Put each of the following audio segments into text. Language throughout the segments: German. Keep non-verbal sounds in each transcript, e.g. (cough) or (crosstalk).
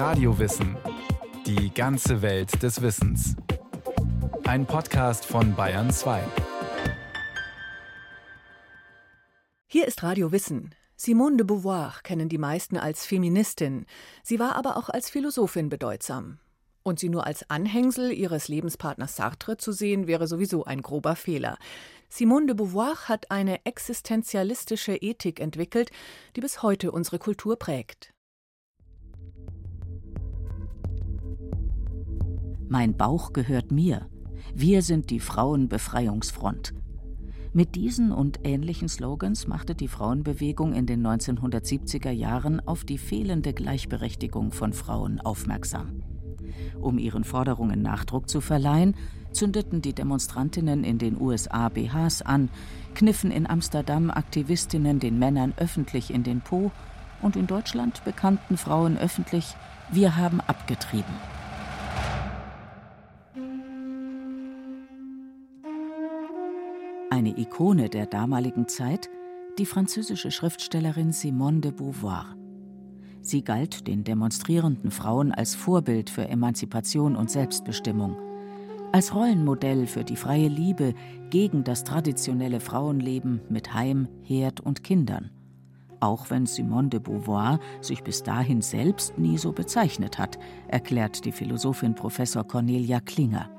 Radiowissen. Die ganze Welt des Wissens. Ein Podcast von Bayern 2. Hier ist Radio Wissen. Simone de Beauvoir kennen die meisten als Feministin. Sie war aber auch als Philosophin bedeutsam. Und sie nur als Anhängsel ihres Lebenspartners Sartre zu sehen, wäre sowieso ein grober Fehler. Simone de Beauvoir hat eine existenzialistische Ethik entwickelt, die bis heute unsere Kultur prägt. Mein Bauch gehört mir. Wir sind die Frauenbefreiungsfront. Mit diesen und ähnlichen Slogans machte die Frauenbewegung in den 1970er Jahren auf die fehlende Gleichberechtigung von Frauen aufmerksam. Um ihren Forderungen Nachdruck zu verleihen, zündeten die Demonstrantinnen in den USA BHs an, kniffen in Amsterdam Aktivistinnen den Männern öffentlich in den Po und in Deutschland bekannten Frauen öffentlich, wir haben abgetrieben. Eine Ikone der damaligen Zeit, die französische Schriftstellerin Simone de Beauvoir. Sie galt den demonstrierenden Frauen als Vorbild für Emanzipation und Selbstbestimmung, als Rollenmodell für die freie Liebe gegen das traditionelle Frauenleben mit Heim, Herd und Kindern. Auch wenn Simone de Beauvoir sich bis dahin selbst nie so bezeichnet hat, erklärt die Philosophin Professor Cornelia Klinger.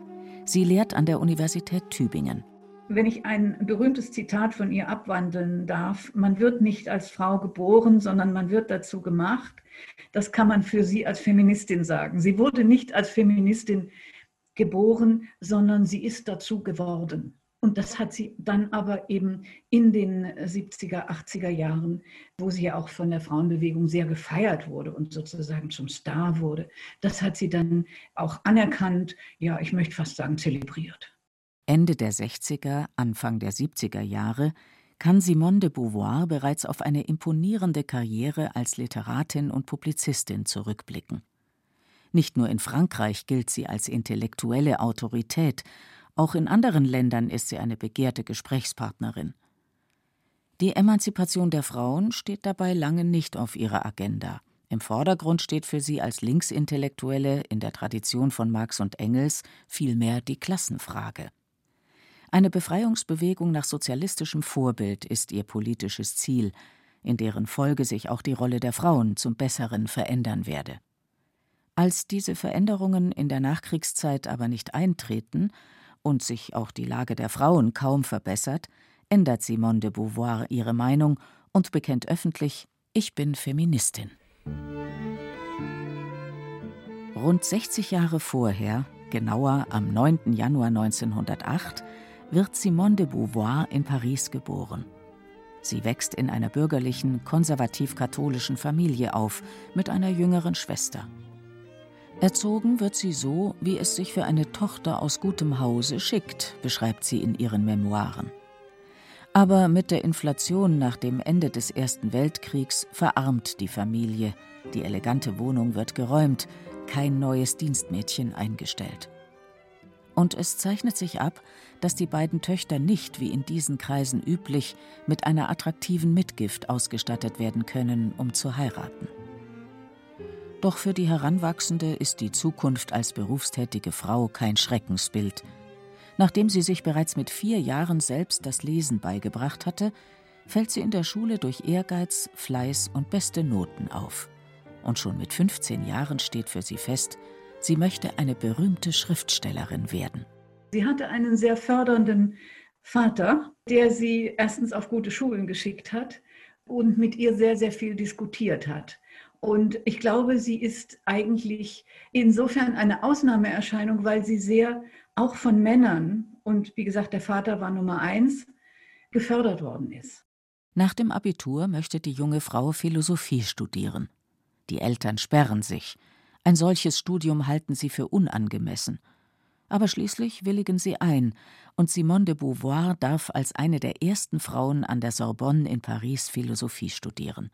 Sie lehrt an der Universität Tübingen. Wenn ich ein berühmtes Zitat von ihr abwandeln darf, man wird nicht als Frau geboren, sondern man wird dazu gemacht. Das kann man für sie als Feministin sagen. Sie wurde nicht als Feministin geboren, sondern sie ist dazu geworden. Und das hat sie dann aber eben in den 70er, 80er Jahren, wo sie ja auch von der Frauenbewegung sehr gefeiert wurde und sozusagen zum Star wurde, das hat sie dann auch anerkannt, ja, ich möchte fast sagen, zelebriert. Ende der 60er, Anfang der 70er Jahre kann Simone de Beauvoir bereits auf eine imponierende Karriere als Literatin und Publizistin zurückblicken. Nicht nur in Frankreich gilt sie als intellektuelle Autorität, auch in anderen Ländern ist sie eine begehrte Gesprächspartnerin. Die Emanzipation der Frauen steht dabei lange nicht auf ihrer Agenda. Im Vordergrund steht für sie als Linksintellektuelle in der Tradition von Marx und Engels vielmehr die Klassenfrage. Eine Befreiungsbewegung nach sozialistischem Vorbild ist ihr politisches Ziel, in deren Folge sich auch die Rolle der Frauen zum Besseren verändern werde. Als diese Veränderungen in der Nachkriegszeit aber nicht eintreten und sich auch die Lage der Frauen kaum verbessert, ändert Simone de Beauvoir ihre Meinung und bekennt öffentlich, ich bin Feministin. Rund 60 Jahre vorher, genauer am 9. Januar 1908, wird Simone de Beauvoir in Paris geboren. Sie wächst in einer bürgerlichen, konservativ-katholischen Familie auf mit einer jüngeren Schwester. Erzogen wird sie so, wie es sich für eine Tochter aus gutem Hause schickt, beschreibt sie in ihren Memoiren. Aber mit der Inflation nach dem Ende des Ersten Weltkriegs verarmt die Familie, die elegante Wohnung wird geräumt, kein neues Dienstmädchen eingestellt. Und es zeichnet sich ab, dass die beiden Töchter nicht, wie in diesen Kreisen üblich, mit einer attraktiven Mitgift ausgestattet werden können, um zu heiraten. Doch für die Heranwachsende ist die Zukunft als berufstätige Frau kein Schreckensbild. Nachdem sie sich bereits mit vier Jahren selbst das Lesen beigebracht hatte, fällt sie in der Schule durch Ehrgeiz, Fleiß und beste Noten auf. Und schon mit 15 Jahren steht für sie fest, Sie möchte eine berühmte Schriftstellerin werden. Sie hatte einen sehr fördernden Vater, der sie erstens auf gute Schulen geschickt hat und mit ihr sehr, sehr viel diskutiert hat. Und ich glaube, sie ist eigentlich insofern eine Ausnahmeerscheinung, weil sie sehr auch von Männern, und wie gesagt, der Vater war Nummer eins, gefördert worden ist. Nach dem Abitur möchte die junge Frau Philosophie studieren. Die Eltern sperren sich. Ein solches Studium halten sie für unangemessen. Aber schließlich willigen sie ein, und Simone de Beauvoir darf als eine der ersten Frauen an der Sorbonne in Paris Philosophie studieren.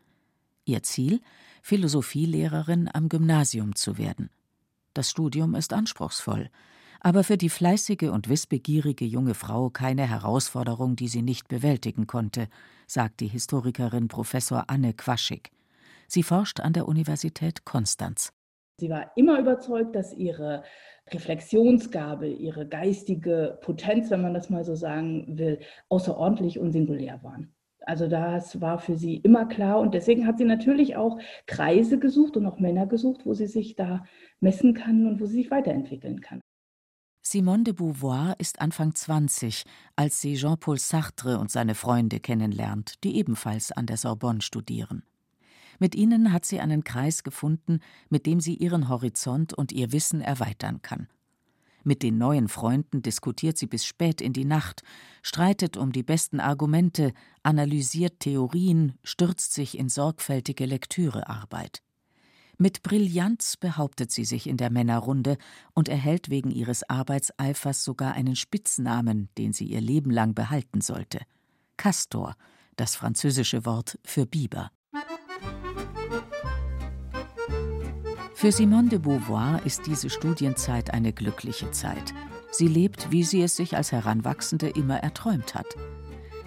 Ihr Ziel? Philosophielehrerin am Gymnasium zu werden. Das Studium ist anspruchsvoll, aber für die fleißige und wissbegierige junge Frau keine Herausforderung, die sie nicht bewältigen konnte, sagt die Historikerin Professor Anne Quaschig. Sie forscht an der Universität Konstanz. Sie war immer überzeugt, dass ihre Reflexionsgabe, ihre geistige Potenz, wenn man das mal so sagen will, außerordentlich und singulär waren. Also das war für sie immer klar und deswegen hat sie natürlich auch Kreise gesucht und auch Männer gesucht, wo sie sich da messen kann und wo sie sich weiterentwickeln kann. Simone de Beauvoir ist Anfang 20, als sie Jean-Paul Sartre und seine Freunde kennenlernt, die ebenfalls an der Sorbonne studieren. Mit ihnen hat sie einen Kreis gefunden, mit dem sie ihren Horizont und ihr Wissen erweitern kann. Mit den neuen Freunden diskutiert sie bis spät in die Nacht, streitet um die besten Argumente, analysiert Theorien, stürzt sich in sorgfältige Lektürearbeit. Mit Brillanz behauptet sie sich in der Männerrunde und erhält wegen ihres Arbeitseifers sogar einen Spitznamen, den sie ihr Leben lang behalten sollte: Castor, das französische Wort für Biber. Für Simone de Beauvoir ist diese Studienzeit eine glückliche Zeit. Sie lebt, wie sie es sich als Heranwachsende immer erträumt hat.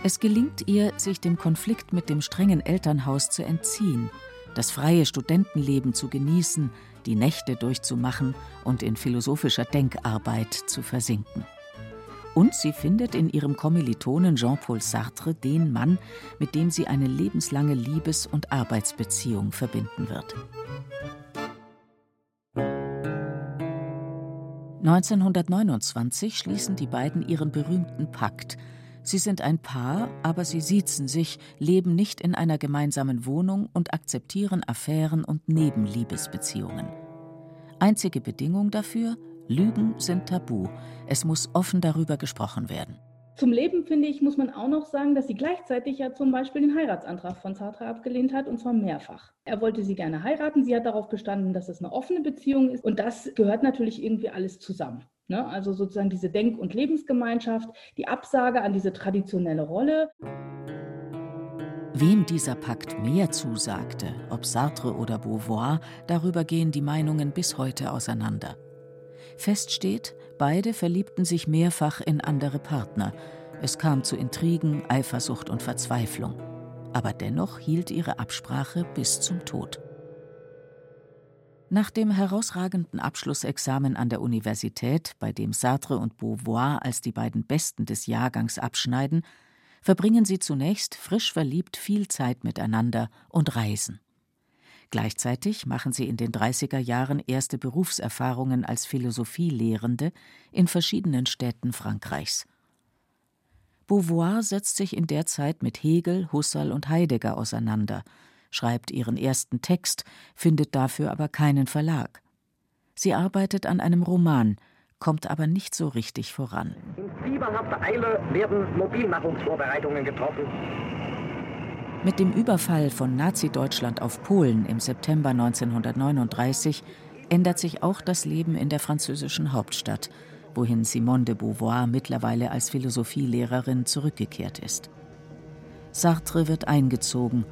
Es gelingt ihr, sich dem Konflikt mit dem strengen Elternhaus zu entziehen, das freie Studentenleben zu genießen, die Nächte durchzumachen und in philosophischer Denkarbeit zu versinken. Und sie findet in ihrem Kommilitonen Jean-Paul Sartre den Mann, mit dem sie eine lebenslange Liebes- und Arbeitsbeziehung verbinden wird. 1929 schließen die beiden ihren berühmten Pakt. Sie sind ein Paar, aber sie siezen sich, leben nicht in einer gemeinsamen Wohnung und akzeptieren Affären und Nebenliebesbeziehungen. Einzige Bedingung dafür: Lügen sind tabu. Es muss offen darüber gesprochen werden. Zum Leben, finde ich, muss man auch noch sagen, dass sie gleichzeitig ja zum Beispiel den Heiratsantrag von Sartre abgelehnt hat, und zwar mehrfach. Er wollte sie gerne heiraten, sie hat darauf bestanden, dass es eine offene Beziehung ist, und das gehört natürlich irgendwie alles zusammen. Ne? Also sozusagen diese Denk- und Lebensgemeinschaft, die Absage an diese traditionelle Rolle. Wem dieser Pakt mehr zusagte, ob Sartre oder Beauvoir, darüber gehen die Meinungen bis heute auseinander. Fest steht, beide verliebten sich mehrfach in andere Partner. Es kam zu Intrigen, Eifersucht und Verzweiflung. Aber dennoch hielt ihre Absprache bis zum Tod. Nach dem herausragenden Abschlussexamen an der Universität, bei dem Sartre und Beauvoir als die beiden Besten des Jahrgangs abschneiden, verbringen sie zunächst frisch verliebt viel Zeit miteinander und reisen. Gleichzeitig machen sie in den 30er Jahren erste Berufserfahrungen als Philosophielehrende in verschiedenen Städten Frankreichs. Beauvoir setzt sich in der Zeit mit Hegel, Husserl und Heidegger auseinander, schreibt ihren ersten Text, findet dafür aber keinen Verlag. Sie arbeitet an einem Roman, kommt aber nicht so richtig voran. In fieberhafter Eile werden Mobilmachungsvorbereitungen getroffen. Mit dem Überfall von Nazi-Deutschland auf Polen im September 1939 ändert sich auch das Leben in der französischen Hauptstadt, wohin Simone de Beauvoir mittlerweile als Philosophielehrerin zurückgekehrt ist. Sartre wird eingezogen.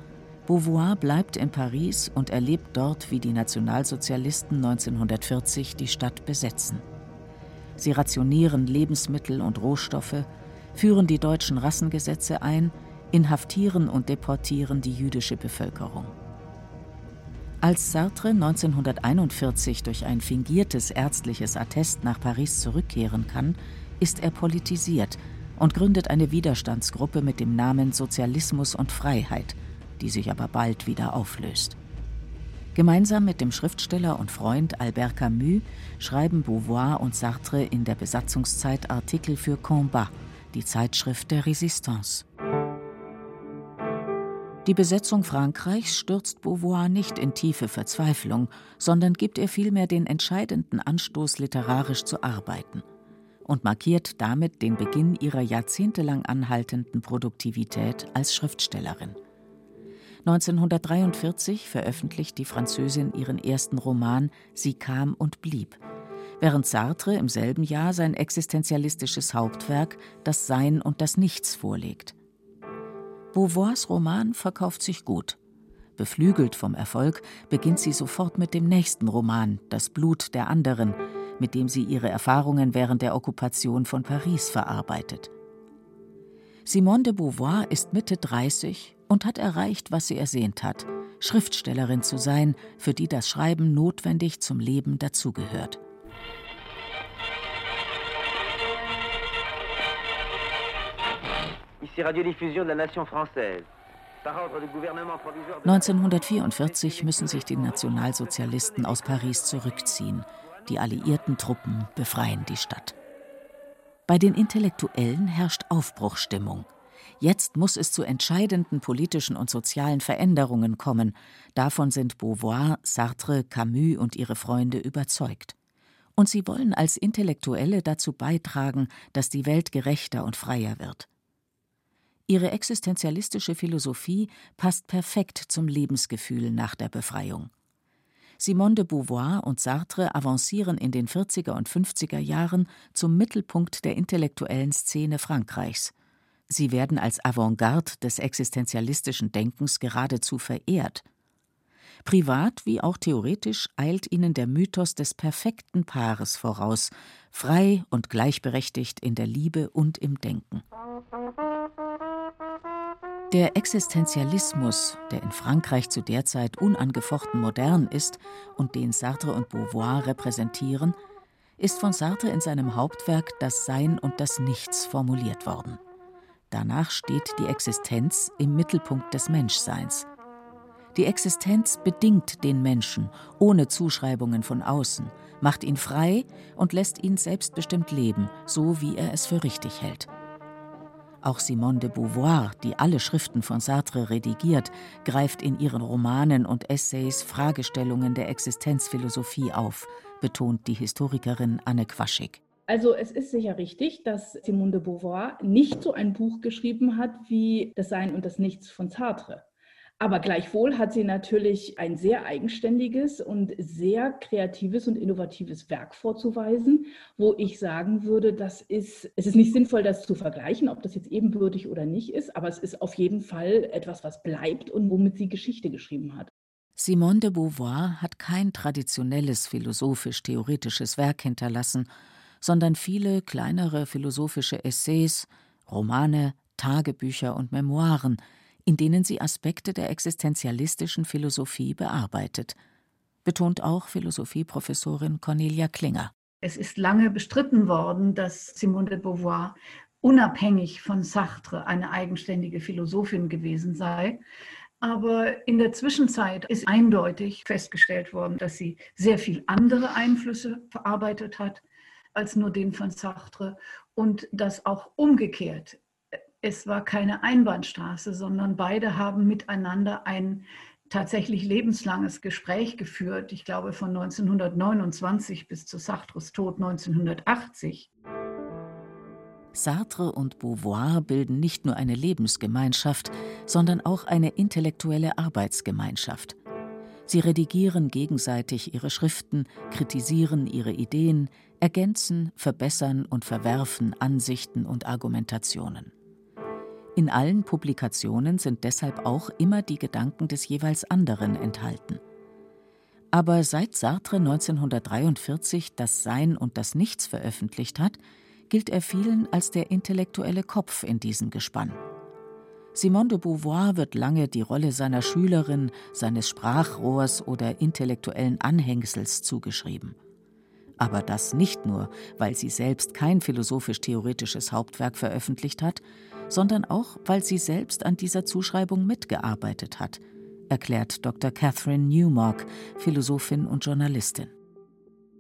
Beauvoir bleibt in Paris und erlebt dort, wie die Nationalsozialisten 1940 die Stadt besetzen. Sie rationieren Lebensmittel und Rohstoffe, führen die deutschen Rassengesetze ein inhaftieren und deportieren die jüdische Bevölkerung. Als Sartre 1941 durch ein fingiertes ärztliches Attest nach Paris zurückkehren kann, ist er politisiert und gründet eine Widerstandsgruppe mit dem Namen Sozialismus und Freiheit, die sich aber bald wieder auflöst. Gemeinsam mit dem Schriftsteller und Freund Albert Camus schreiben Beauvoir und Sartre in der Besatzungszeit Artikel für Combat, die Zeitschrift der Resistance. Die Besetzung Frankreichs stürzt Beauvoir nicht in tiefe Verzweiflung, sondern gibt ihr vielmehr den entscheidenden Anstoß, literarisch zu arbeiten und markiert damit den Beginn ihrer jahrzehntelang anhaltenden Produktivität als Schriftstellerin. 1943 veröffentlicht die Französin ihren ersten Roman Sie kam und blieb, während Sartre im selben Jahr sein existenzialistisches Hauptwerk Das Sein und das Nichts vorlegt. Beauvoirs Roman verkauft sich gut. Beflügelt vom Erfolg beginnt sie sofort mit dem nächsten Roman, Das Blut der anderen, mit dem sie ihre Erfahrungen während der Okkupation von Paris verarbeitet. Simone de Beauvoir ist Mitte 30 und hat erreicht, was sie ersehnt hat: Schriftstellerin zu sein, für die das Schreiben notwendig zum Leben dazugehört. 1944 müssen sich die Nationalsozialisten aus Paris zurückziehen. Die alliierten Truppen befreien die Stadt. Bei den Intellektuellen herrscht Aufbruchstimmung. Jetzt muss es zu entscheidenden politischen und sozialen Veränderungen kommen. Davon sind Beauvoir, Sartre, Camus und ihre Freunde überzeugt. Und sie wollen als Intellektuelle dazu beitragen, dass die Welt gerechter und freier wird. Ihre existenzialistische Philosophie passt perfekt zum Lebensgefühl nach der Befreiung. Simone de Beauvoir und Sartre avancieren in den 40er und 50er Jahren zum Mittelpunkt der intellektuellen Szene Frankreichs. Sie werden als Avantgarde des existenzialistischen Denkens geradezu verehrt. Privat wie auch theoretisch eilt ihnen der Mythos des perfekten Paares voraus, frei und gleichberechtigt in der Liebe und im Denken. Der Existenzialismus, der in Frankreich zu der Zeit unangefochten modern ist und den Sartre und Beauvoir repräsentieren, ist von Sartre in seinem Hauptwerk Das Sein und das Nichts formuliert worden. Danach steht die Existenz im Mittelpunkt des Menschseins. Die Existenz bedingt den Menschen ohne Zuschreibungen von außen, macht ihn frei und lässt ihn selbstbestimmt leben, so wie er es für richtig hält. Auch Simone de Beauvoir, die alle Schriften von Sartre redigiert, greift in ihren Romanen und Essays Fragestellungen der Existenzphilosophie auf, betont die Historikerin Anne Quaschig. Also es ist sicher richtig, dass Simone de Beauvoir nicht so ein Buch geschrieben hat wie Das Sein und das Nichts von Sartre. Aber gleichwohl hat sie natürlich ein sehr eigenständiges und sehr kreatives und innovatives Werk vorzuweisen, wo ich sagen würde, das ist, es ist nicht sinnvoll, das zu vergleichen, ob das jetzt ebenbürtig oder nicht ist, aber es ist auf jeden Fall etwas, was bleibt und womit sie Geschichte geschrieben hat. Simone de Beauvoir hat kein traditionelles philosophisch-theoretisches Werk hinterlassen, sondern viele kleinere philosophische Essays, Romane, Tagebücher und Memoiren – in denen sie Aspekte der existenzialistischen Philosophie bearbeitet, betont auch Philosophieprofessorin Cornelia Klinger. Es ist lange bestritten worden, dass Simone de Beauvoir unabhängig von Sartre eine eigenständige Philosophin gewesen sei. Aber in der Zwischenzeit ist eindeutig festgestellt worden, dass sie sehr viel andere Einflüsse verarbeitet hat als nur den von Sartre und dass auch umgekehrt es war keine Einbahnstraße, sondern beide haben miteinander ein tatsächlich lebenslanges Gespräch geführt. Ich glaube von 1929 bis zu Sartres Tod 1980. Sartre und Beauvoir bilden nicht nur eine Lebensgemeinschaft, sondern auch eine intellektuelle Arbeitsgemeinschaft. Sie redigieren gegenseitig ihre Schriften, kritisieren ihre Ideen, ergänzen, verbessern und verwerfen Ansichten und Argumentationen. In allen Publikationen sind deshalb auch immer die Gedanken des jeweils anderen enthalten. Aber seit Sartre 1943 das Sein und das Nichts veröffentlicht hat, gilt er vielen als der intellektuelle Kopf in diesem Gespann. Simone de Beauvoir wird lange die Rolle seiner Schülerin, seines Sprachrohrs oder intellektuellen Anhängsels zugeschrieben. Aber das nicht nur, weil sie selbst kein philosophisch-theoretisches Hauptwerk veröffentlicht hat, sondern auch, weil sie selbst an dieser Zuschreibung mitgearbeitet hat, erklärt Dr. Catherine Newmark, Philosophin und Journalistin.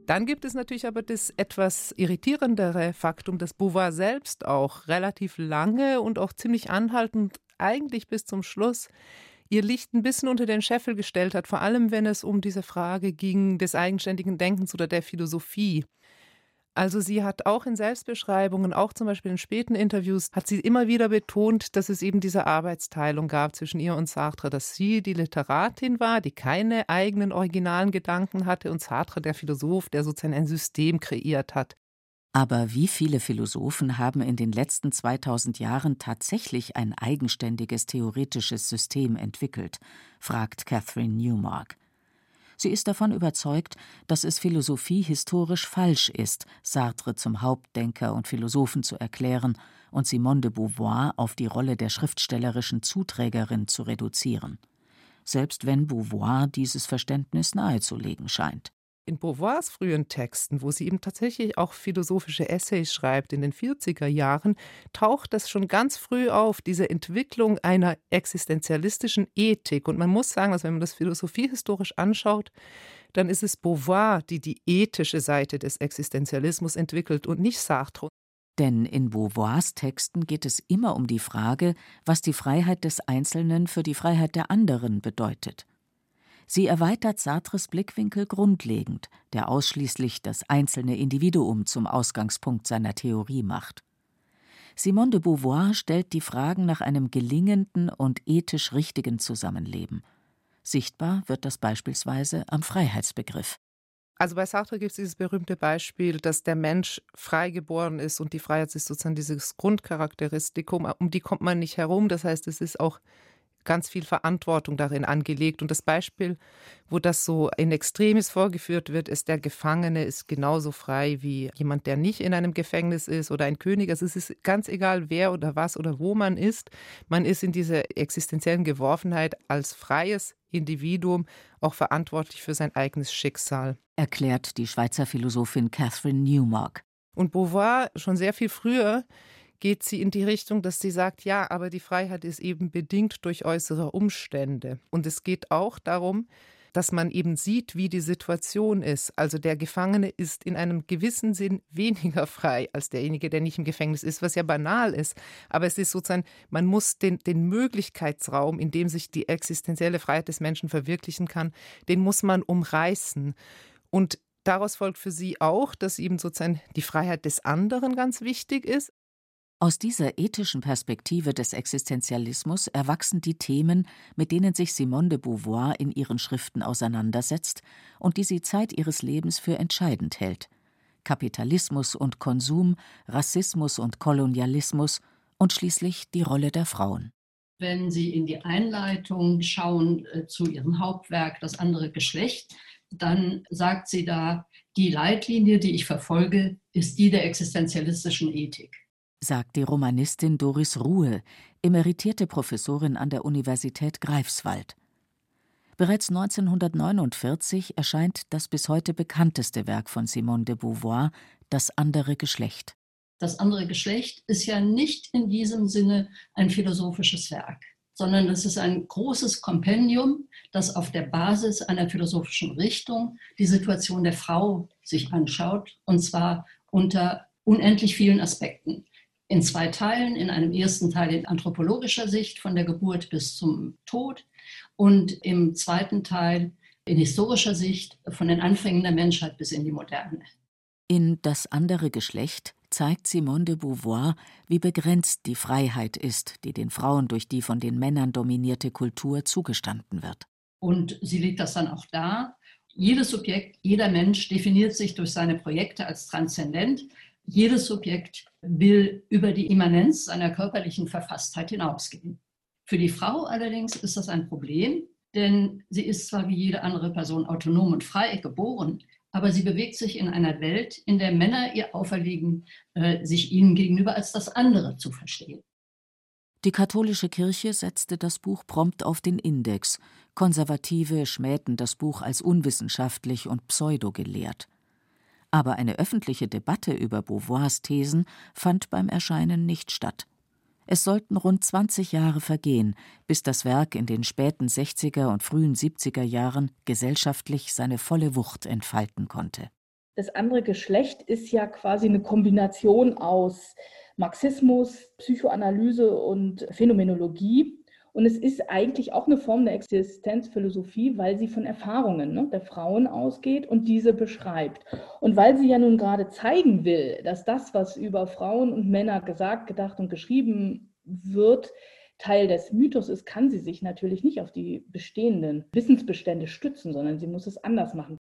Dann gibt es natürlich aber das etwas irritierendere Faktum, dass Beauvoir selbst auch relativ lange und auch ziemlich anhaltend, eigentlich bis zum Schluss, ihr Licht ein bisschen unter den Scheffel gestellt hat, vor allem wenn es um diese Frage ging des eigenständigen Denkens oder der Philosophie. Also sie hat auch in Selbstbeschreibungen, auch zum Beispiel in späten Interviews, hat sie immer wieder betont, dass es eben diese Arbeitsteilung gab zwischen ihr und Sartre, dass sie die Literatin war, die keine eigenen originalen Gedanken hatte und Sartre der Philosoph, der sozusagen ein System kreiert hat. Aber wie viele Philosophen haben in den letzten 2000 Jahren tatsächlich ein eigenständiges theoretisches System entwickelt? fragt Catherine Newmark. Sie ist davon überzeugt, dass es Philosophie historisch falsch ist, Sartre zum Hauptdenker und Philosophen zu erklären und Simone de Beauvoir auf die Rolle der schriftstellerischen Zuträgerin zu reduzieren. selbst wenn Beauvoir dieses Verständnis nahezulegen scheint in Beauvoirs frühen Texten, wo sie eben tatsächlich auch philosophische Essays schreibt in den 40er Jahren, taucht das schon ganz früh auf, diese Entwicklung einer existenzialistischen Ethik. Und man muss sagen, dass wenn man das philosophiehistorisch anschaut, dann ist es Beauvoir, die die ethische Seite des Existenzialismus entwickelt und nicht Sartre. Denn in Beauvoirs Texten geht es immer um die Frage, was die Freiheit des Einzelnen für die Freiheit der anderen bedeutet. Sie erweitert Sartres Blickwinkel grundlegend, der ausschließlich das einzelne Individuum zum Ausgangspunkt seiner Theorie macht. Simone de Beauvoir stellt die Fragen nach einem gelingenden und ethisch richtigen Zusammenleben. Sichtbar wird das beispielsweise am Freiheitsbegriff. Also bei Sartre gibt es dieses berühmte Beispiel, dass der Mensch frei geboren ist und die Freiheit ist sozusagen dieses Grundcharakteristikum, um die kommt man nicht herum. Das heißt, es ist auch ganz viel Verantwortung darin angelegt. Und das Beispiel, wo das so in Extremis vorgeführt wird, ist, der Gefangene ist genauso frei wie jemand, der nicht in einem Gefängnis ist oder ein König. Also es ist ganz egal, wer oder was oder wo man ist. Man ist in dieser existenziellen Geworfenheit als freies Individuum auch verantwortlich für sein eigenes Schicksal. Erklärt die Schweizer Philosophin Catherine Newmark. Und Beauvoir schon sehr viel früher geht sie in die Richtung, dass sie sagt, ja, aber die Freiheit ist eben bedingt durch äußere Umstände. Und es geht auch darum, dass man eben sieht, wie die Situation ist. Also der Gefangene ist in einem gewissen Sinn (laughs) weniger frei als derjenige, der nicht im Gefängnis ist, was ja banal ist. Aber es ist sozusagen, man muss den, den Möglichkeitsraum, in dem sich die existenzielle Freiheit des Menschen verwirklichen kann, den muss man umreißen. Und daraus folgt für sie auch, dass eben sozusagen die Freiheit des anderen ganz wichtig ist, aus dieser ethischen Perspektive des Existenzialismus erwachsen die Themen, mit denen sich Simone de Beauvoir in ihren Schriften auseinandersetzt und die sie Zeit ihres Lebens für entscheidend hält. Kapitalismus und Konsum, Rassismus und Kolonialismus und schließlich die Rolle der Frauen. Wenn Sie in die Einleitung schauen äh, zu Ihrem Hauptwerk Das andere Geschlecht, dann sagt sie da, die Leitlinie, die ich verfolge, ist die der existenzialistischen Ethik sagt die Romanistin Doris Ruhe, emeritierte Professorin an der Universität Greifswald. Bereits 1949 erscheint das bis heute bekannteste Werk von Simone de Beauvoir, Das andere Geschlecht. Das andere Geschlecht ist ja nicht in diesem Sinne ein philosophisches Werk, sondern es ist ein großes Kompendium, das auf der Basis einer philosophischen Richtung die Situation der Frau sich anschaut, und zwar unter unendlich vielen Aspekten in zwei Teilen. In einem ersten Teil in anthropologischer Sicht von der Geburt bis zum Tod und im zweiten Teil in historischer Sicht von den Anfängen der Menschheit bis in die Moderne. In Das andere Geschlecht zeigt Simone de Beauvoir, wie begrenzt die Freiheit ist, die den Frauen durch die von den Männern dominierte Kultur zugestanden wird. Und sie legt das dann auch dar. Jedes Subjekt, jeder Mensch definiert sich durch seine Projekte als transzendent. Jedes Subjekt will über die Immanenz seiner körperlichen Verfasstheit hinausgehen. Für die Frau allerdings ist das ein Problem, denn sie ist zwar wie jede andere Person autonom und frei geboren, aber sie bewegt sich in einer Welt, in der Männer ihr auferlegen, äh, sich ihnen gegenüber als das andere zu verstehen. Die katholische Kirche setzte das Buch prompt auf den Index. Konservative schmähten das Buch als unwissenschaftlich und pseudogelehrt aber eine öffentliche Debatte über Beauvoirs Thesen fand beim Erscheinen nicht statt. Es sollten rund 20 Jahre vergehen, bis das Werk in den späten 60er und frühen 70er Jahren gesellschaftlich seine volle Wucht entfalten konnte. Das andere Geschlecht ist ja quasi eine Kombination aus Marxismus, Psychoanalyse und Phänomenologie. Und es ist eigentlich auch eine Form der Existenzphilosophie, weil sie von Erfahrungen ne, der Frauen ausgeht und diese beschreibt. Und weil sie ja nun gerade zeigen will, dass das, was über Frauen und Männer gesagt, gedacht und geschrieben wird, Teil des Mythos ist, kann sie sich natürlich nicht auf die bestehenden Wissensbestände stützen, sondern sie muss es anders machen.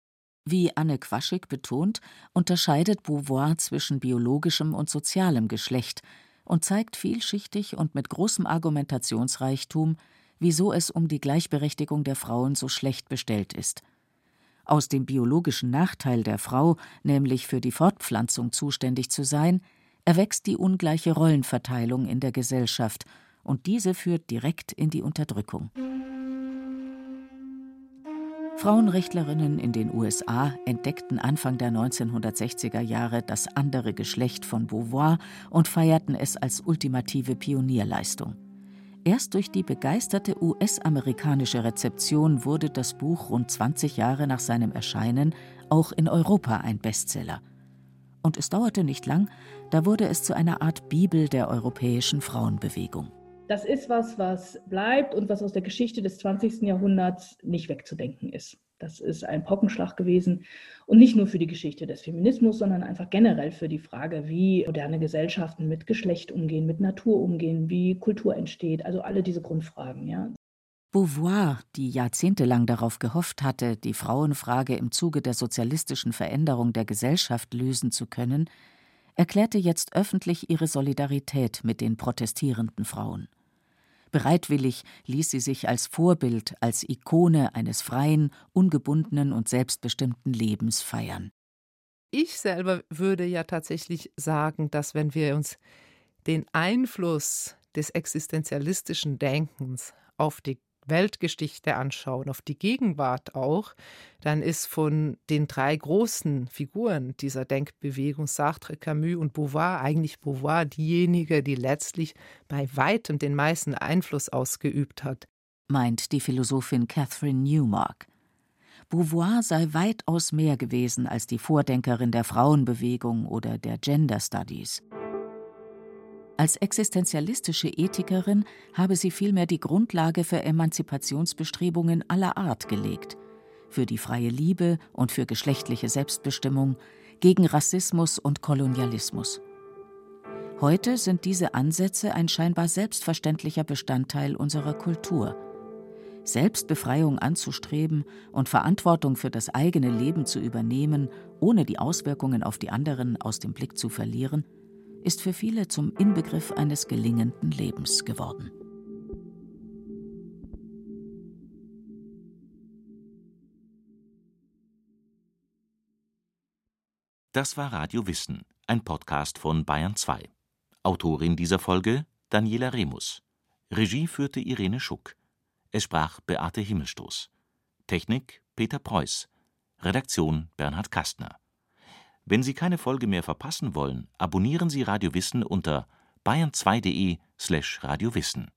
Wie Anne Quaschig betont, unterscheidet Beauvoir zwischen biologischem und sozialem Geschlecht, und zeigt vielschichtig und mit großem Argumentationsreichtum, wieso es um die Gleichberechtigung der Frauen so schlecht bestellt ist. Aus dem biologischen Nachteil der Frau, nämlich für die Fortpflanzung zuständig zu sein, erwächst die ungleiche Rollenverteilung in der Gesellschaft, und diese führt direkt in die Unterdrückung. Frauenrechtlerinnen in den USA entdeckten Anfang der 1960er Jahre das andere Geschlecht von Beauvoir und feierten es als ultimative Pionierleistung. Erst durch die begeisterte US-amerikanische Rezeption wurde das Buch rund 20 Jahre nach seinem Erscheinen auch in Europa ein Bestseller. Und es dauerte nicht lang, da wurde es zu einer Art Bibel der europäischen Frauenbewegung. Das ist was, was bleibt und was aus der Geschichte des 20. Jahrhunderts nicht wegzudenken ist. Das ist ein Pockenschlag gewesen und nicht nur für die Geschichte des Feminismus, sondern einfach generell für die Frage, wie moderne Gesellschaften mit Geschlecht umgehen, mit Natur umgehen, wie Kultur entsteht, also alle diese Grundfragen, ja. Beauvoir, die jahrzehntelang darauf gehofft hatte, die Frauenfrage im Zuge der sozialistischen Veränderung der Gesellschaft lösen zu können, erklärte jetzt öffentlich ihre Solidarität mit den protestierenden Frauen. Bereitwillig ließ sie sich als Vorbild, als Ikone eines freien, ungebundenen und selbstbestimmten Lebens feiern. Ich selber würde ja tatsächlich sagen, dass wenn wir uns den Einfluss des existenzialistischen Denkens auf die Weltgeschichte anschauen, auf die Gegenwart auch, dann ist von den drei großen Figuren dieser Denkbewegung, Sartre, Camus und Beauvoir, eigentlich Beauvoir diejenige, die letztlich bei weitem den meisten Einfluss ausgeübt hat. Meint die Philosophin Catherine Newmark. Beauvoir sei weitaus mehr gewesen als die Vordenkerin der Frauenbewegung oder der Gender Studies. Als existenzialistische Ethikerin habe sie vielmehr die Grundlage für Emanzipationsbestrebungen aller Art gelegt, für die freie Liebe und für geschlechtliche Selbstbestimmung, gegen Rassismus und Kolonialismus. Heute sind diese Ansätze ein scheinbar selbstverständlicher Bestandteil unserer Kultur. Selbstbefreiung anzustreben und Verantwortung für das eigene Leben zu übernehmen, ohne die Auswirkungen auf die anderen aus dem Blick zu verlieren, ist für viele zum Inbegriff eines gelingenden Lebens geworden. Das war Radio Wissen, ein Podcast von Bayern 2. Autorin dieser Folge Daniela Remus. Regie führte Irene Schuck. Es sprach Beate Himmelstoß. Technik Peter Preuß. Redaktion Bernhard Kastner. Wenn Sie keine Folge mehr verpassen wollen, abonnieren Sie Radio Wissen unter bayern2.de/radiowissen.